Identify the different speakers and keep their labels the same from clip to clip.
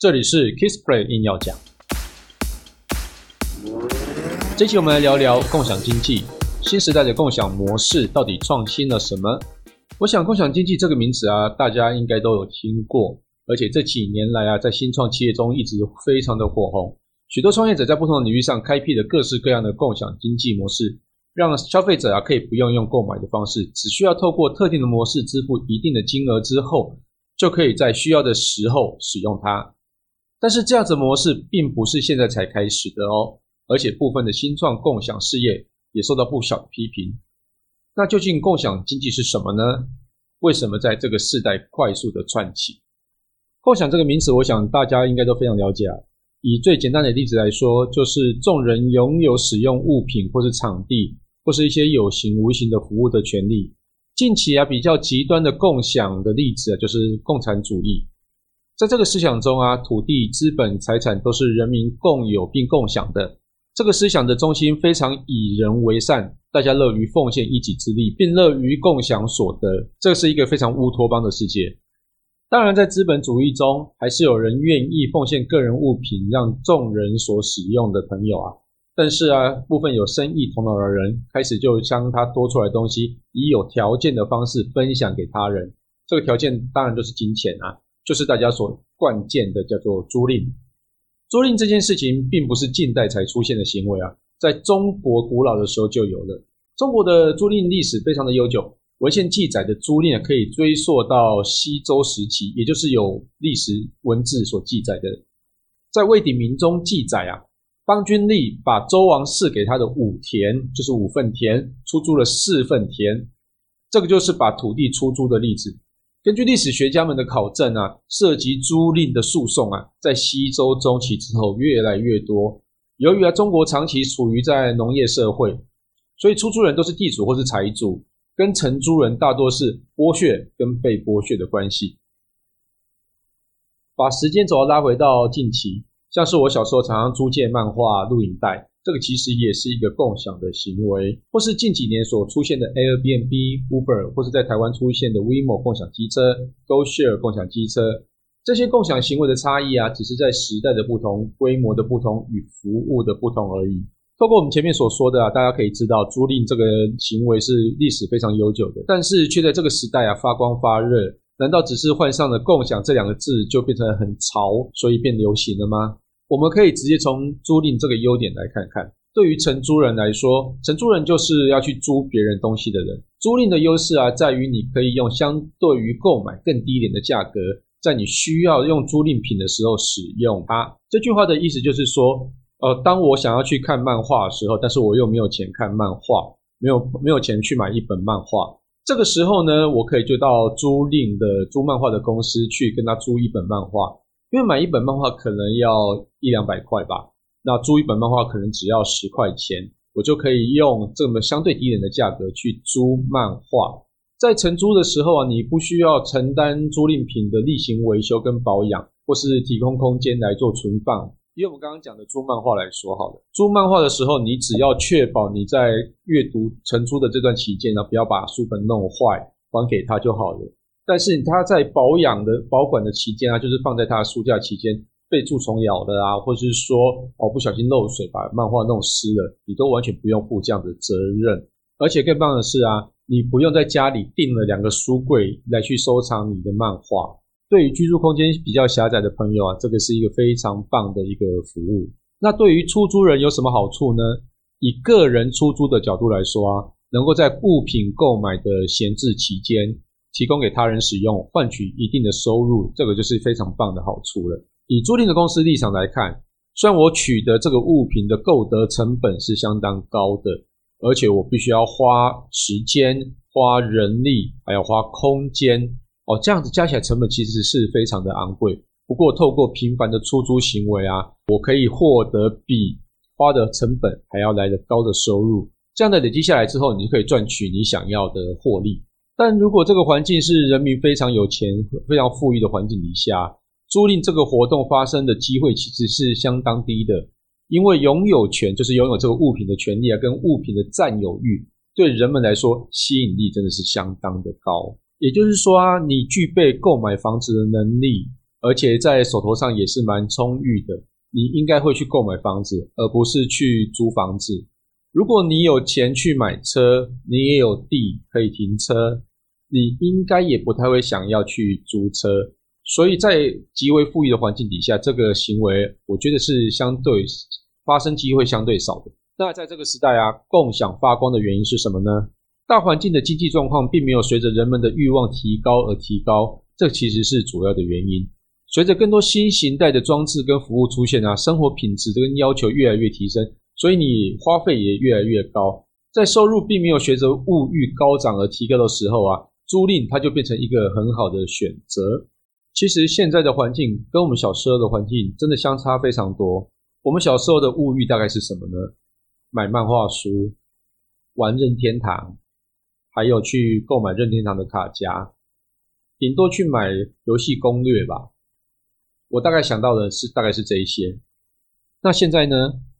Speaker 1: 这里是 Kissplay 硬要讲。这期我们来聊聊共享经济，新时代的共享模式到底创新了什么？我想共享经济这个名词啊，大家应该都有听过，而且这几年来啊，在新创企业中一直非常的火红。许多创业者在不同的领域上开辟了各式各样的共享经济模式，让消费者啊可以不用用购买的方式，只需要透过特定的模式支付一定的金额之后，就可以在需要的时候使用它。但是这样子模式并不是现在才开始的哦，而且部分的新创共享事业也受到不小的批评。那究竟共享经济是什么呢？为什么在这个世代快速的窜起？共享这个名词，我想大家应该都非常了解啊。以最简单的例子来说，就是众人拥有使用物品或是场地，或是一些有形无形的服务的权利。近期啊，比较极端的共享的例子啊，就是共产主义。在这个思想中啊，土地、资本、财产都是人民共有并共享的。这个思想的中心非常以人为善，大家乐于奉献一己之力，并乐于共享所得。这是一个非常乌托邦的世界。当然，在资本主义中，还是有人愿意奉献个人物品让众人所使用的朋友啊。但是啊，部分有生意头脑的人开始就将他多出来的东西，以有条件的方式分享给他人。这个条件当然就是金钱啊，就是大家所惯见的叫做租赁。租赁这件事情并不是近代才出现的行为啊，在中国古老的时候就有了。中国的租赁历史非常的悠久。文献记载的租赁可以追溯到西周时期，也就是有历史文字所记载的。在魏鼎铭中记载啊，邦君立把周王赐给他的五田，就是五份田，出租了四份田，这个就是把土地出租的例子。根据历史学家们的考证啊，涉及租赁的诉讼啊，在西周中期之后越来越多。由于啊，中国长期处于在农业社会，所以出租人都是地主或是财主。跟承租人大多是剥削跟被剥削的关系。把时间轴拉回到近期，像是我小时候常常租借漫画、录影带，这个其实也是一个共享的行为。或是近几年所出现的 Airbnb、Uber，或是在台湾出现的 WeMo 共享机车、GoShare 共享机车，这些共享行为的差异啊，只是在时代的不同、规模的不同与服务的不同而已。透过我们前面所说的啊，大家可以知道租赁这个行为是历史非常悠久的，但是却在这个时代啊发光发热。难道只是换上了“共享”这两个字就变成很潮，所以变流行了吗？我们可以直接从租赁这个优点来看看。对于承租人来说，承租人就是要去租别人东西的人。租赁的优势啊，在于你可以用相对于购买更低廉的价格，在你需要用租赁品的时候使用它。这句话的意思就是说。呃，当我想要去看漫画的时候，但是我又没有钱看漫画，没有没有钱去买一本漫画，这个时候呢，我可以就到租赁的租漫画的公司去跟他租一本漫画，因为买一本漫画可能要一两百块吧，那租一本漫画可能只要十块钱，我就可以用这么相对低廉的价格去租漫画。在承租的时候啊，你不需要承担租赁品的例行维修跟保养，或是提供空间来做存放。以我们刚刚讲的租漫画来说好了，租漫画的时候，你只要确保你在阅读承租的这段期间呢，不要把书本弄坏，还给他就好了。但是他在保养的保管的期间啊，就是放在他的书架期间被蛀虫咬的啊，或者是说哦不小心漏水把漫画弄湿了，你都完全不用负这样的责任。而且更棒的是啊，你不用在家里订了两个书柜来去收藏你的漫画。对于居住空间比较狭窄的朋友啊，这个是一个非常棒的一个服务。那对于出租人有什么好处呢？以个人出租的角度来说啊，能够在物品购买的闲置期间提供给他人使用，换取一定的收入，这个就是非常棒的好处了。以租赁的公司立场来看，虽然我取得这个物品的购得成本是相当高的，而且我必须要花时间、花人力，还要花空间。哦，这样子加起来成本其实是非常的昂贵。不过透过频繁的出租行为啊，我可以获得比花的成本还要来得高的收入。这样的累积下来之后，你就可以赚取你想要的获利。但如果这个环境是人民非常有钱、非常富裕的环境底下，租赁这个活动发生的机会其实是相当低的，因为拥有权就是拥有这个物品的权利啊，跟物品的占有欲，对人们来说吸引力真的是相当的高。也就是说啊，你具备购买房子的能力，而且在手头上也是蛮充裕的，你应该会去购买房子，而不是去租房子。如果你有钱去买车，你也有地可以停车，你应该也不太会想要去租车。所以在极为富裕的环境底下，这个行为我觉得是相对发生机会相对少的。那在这个时代啊，共享发光的原因是什么呢？大环境的经济状况并没有随着人们的欲望提高而提高，这其实是主要的原因。随着更多新型态的装置跟服务出现啊，生活品质跟要求越来越提升，所以你花费也越来越高。在收入并没有随着物欲高涨而提高的时候啊，租赁它就变成一个很好的选择。其实现在的环境跟我们小时候的环境真的相差非常多。我们小时候的物欲大概是什么呢？买漫画书，玩任天堂。还有去购买任天堂的卡夹，顶多去买游戏攻略吧。我大概想到的是，大概是这一些。那现在呢？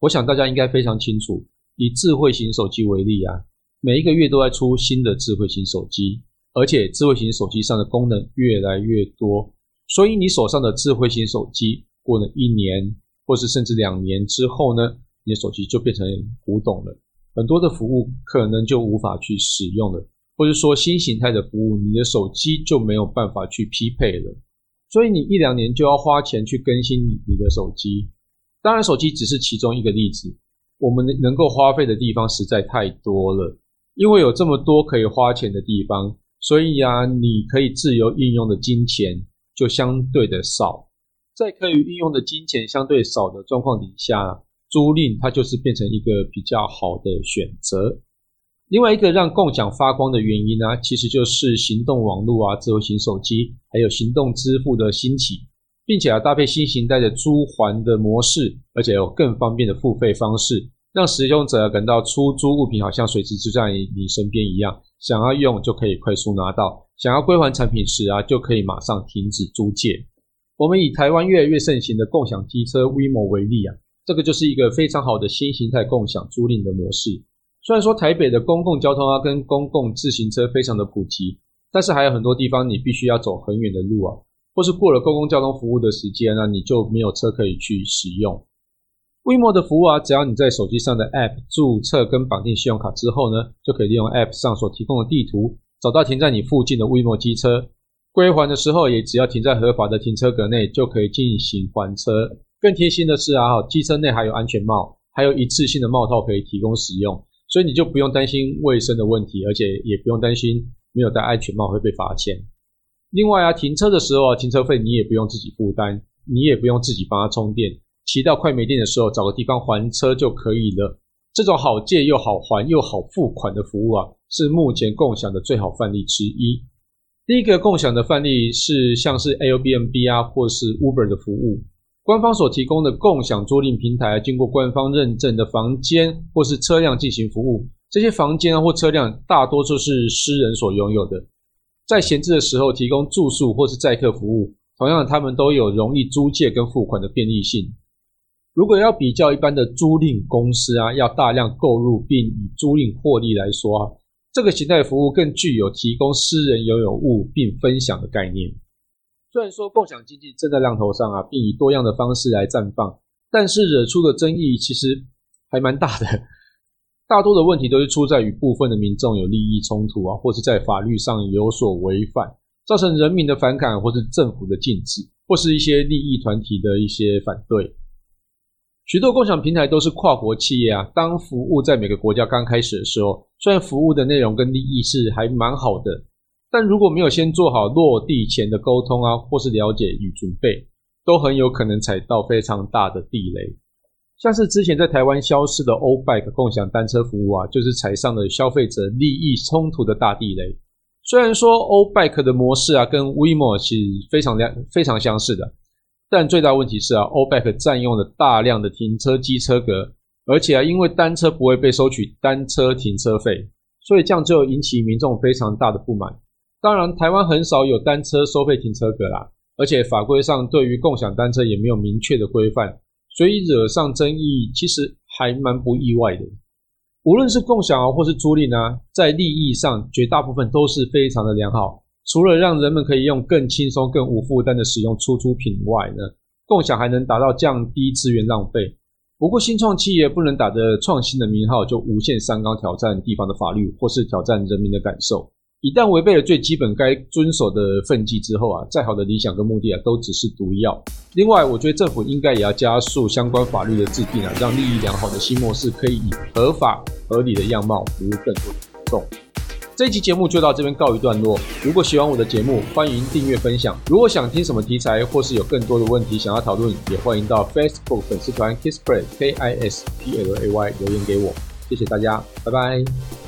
Speaker 1: 我想大家应该非常清楚，以智慧型手机为例啊，每一个月都在出新的智慧型手机，而且智慧型手机上的功能越来越多。所以你手上的智慧型手机过了一年，或是甚至两年之后呢，你的手机就变成古董了。很多的服务可能就无法去使用了，或者说新形态的服务，你的手机就没有办法去匹配了。所以你一两年就要花钱去更新你的手机。当然，手机只是其中一个例子，我们能够花费的地方实在太多了。因为有这么多可以花钱的地方，所以啊，你可以自由运用的金钱就相对的少。在可以运用的金钱相对少的状况底下，租赁它就是变成一个比较好的选择。另外一个让共享发光的原因呢，其实就是行动网络啊、智慧型手机，还有行动支付的兴起，并且啊搭配新型态的租还的模式，而且有更方便的付费方式，让使用者感到出租物品好像随时就在你身边一样，想要用就可以快速拿到，想要归还产品时啊就可以马上停止租借。我们以台湾越来越盛行的共享机车 WeMo 为例啊。这个就是一个非常好的新形态共享租赁的模式。虽然说台北的公共交通啊跟公共自行车非常的普及，但是还有很多地方你必须要走很远的路啊，或是过了公共交通服务的时间呢，你就没有车可以去使用。WeMo 的服务啊，只要你在手机上的 App 注册跟绑定信用卡之后呢，就可以利用 App 上所提供的地图，找到停在你附近的 WeMo 机车，归还的时候也只要停在合法的停车格内，就可以进行还车。更贴心的是啊，机车内还有安全帽，还有一次性的帽套可以提供使用，所以你就不用担心卫生的问题，而且也不用担心没有戴安全帽会被罚钱。另外啊，停车的时候啊，停车费你也不用自己负担，你也不用自己帮它充电，骑到快没电的时候找个地方还车就可以了。这种好借又好还又好付款的服务啊，是目前共享的最好范例之一。第一个共享的范例是像是 Airbnb 啊，或是 Uber 的服务。官方所提供的共享租赁平台，经过官方认证的房间或是车辆进行服务，这些房间或车辆大多数是私人所拥有的。在闲置的时候提供住宿或是载客服务，同样他们都有容易租借跟付款的便利性。如果要比较一般的租赁公司啊，要大量购入并以租赁获利来说啊，这个形态服务更具有提供私人拥有物并分享的概念。虽然说共享经济正在浪头上啊，并以多样的方式来绽放，但是惹出的争议其实还蛮大的。大多的问题都是出在与部分的民众有利益冲突啊，或是在法律上有所违反，造成人民的反感，或是政府的禁止，或是一些利益团体的一些反对。许多共享平台都是跨国企业啊，当服务在每个国家刚开始的时候，虽然服务的内容跟利益是还蛮好的。但如果没有先做好落地前的沟通啊，或是了解与准备，都很有可能踩到非常大的地雷。像是之前在台湾消失的欧拜 e 共享单车服务啊，就是踩上了消费者利益冲突的大地雷。虽然说欧拜 e 的模式啊，跟 WeMo 是非常相非常相似的，但最大问题是啊，欧拜 e 占用了大量的停车机车格，而且啊，因为单车不会被收取单车停车费，所以这样就引起民众非常大的不满。当然，台湾很少有单车收费停车格啦，而且法规上对于共享单车也没有明确的规范，所以惹上争议其实还蛮不意外的。无论是共享啊，或是租赁啊，在利益上绝大部分都是非常的良好，除了让人们可以用更轻松、更无负担的使用出租品外呢，共享还能达到降低资源浪费。不过，新创企业不能打着创新的名号就无限上纲挑战地方的法律，或是挑战人民的感受。一旦违背了最基本该遵守的分际之后啊，再好的理想跟目的啊，都只是毒药。另外，我觉得政府应该也要加速相关法律的制定啊，让利益良好的新模式可以以合法合理的样貌服务更多的民众。这一期节目就到这边告一段落。如果喜欢我的节目，欢迎订阅分享。如果想听什么题材，或是有更多的问题想要讨论，也欢迎到 Facebook 粉丝团 Kisplay K I S P L A Y 留言给我。谢谢大家，拜拜。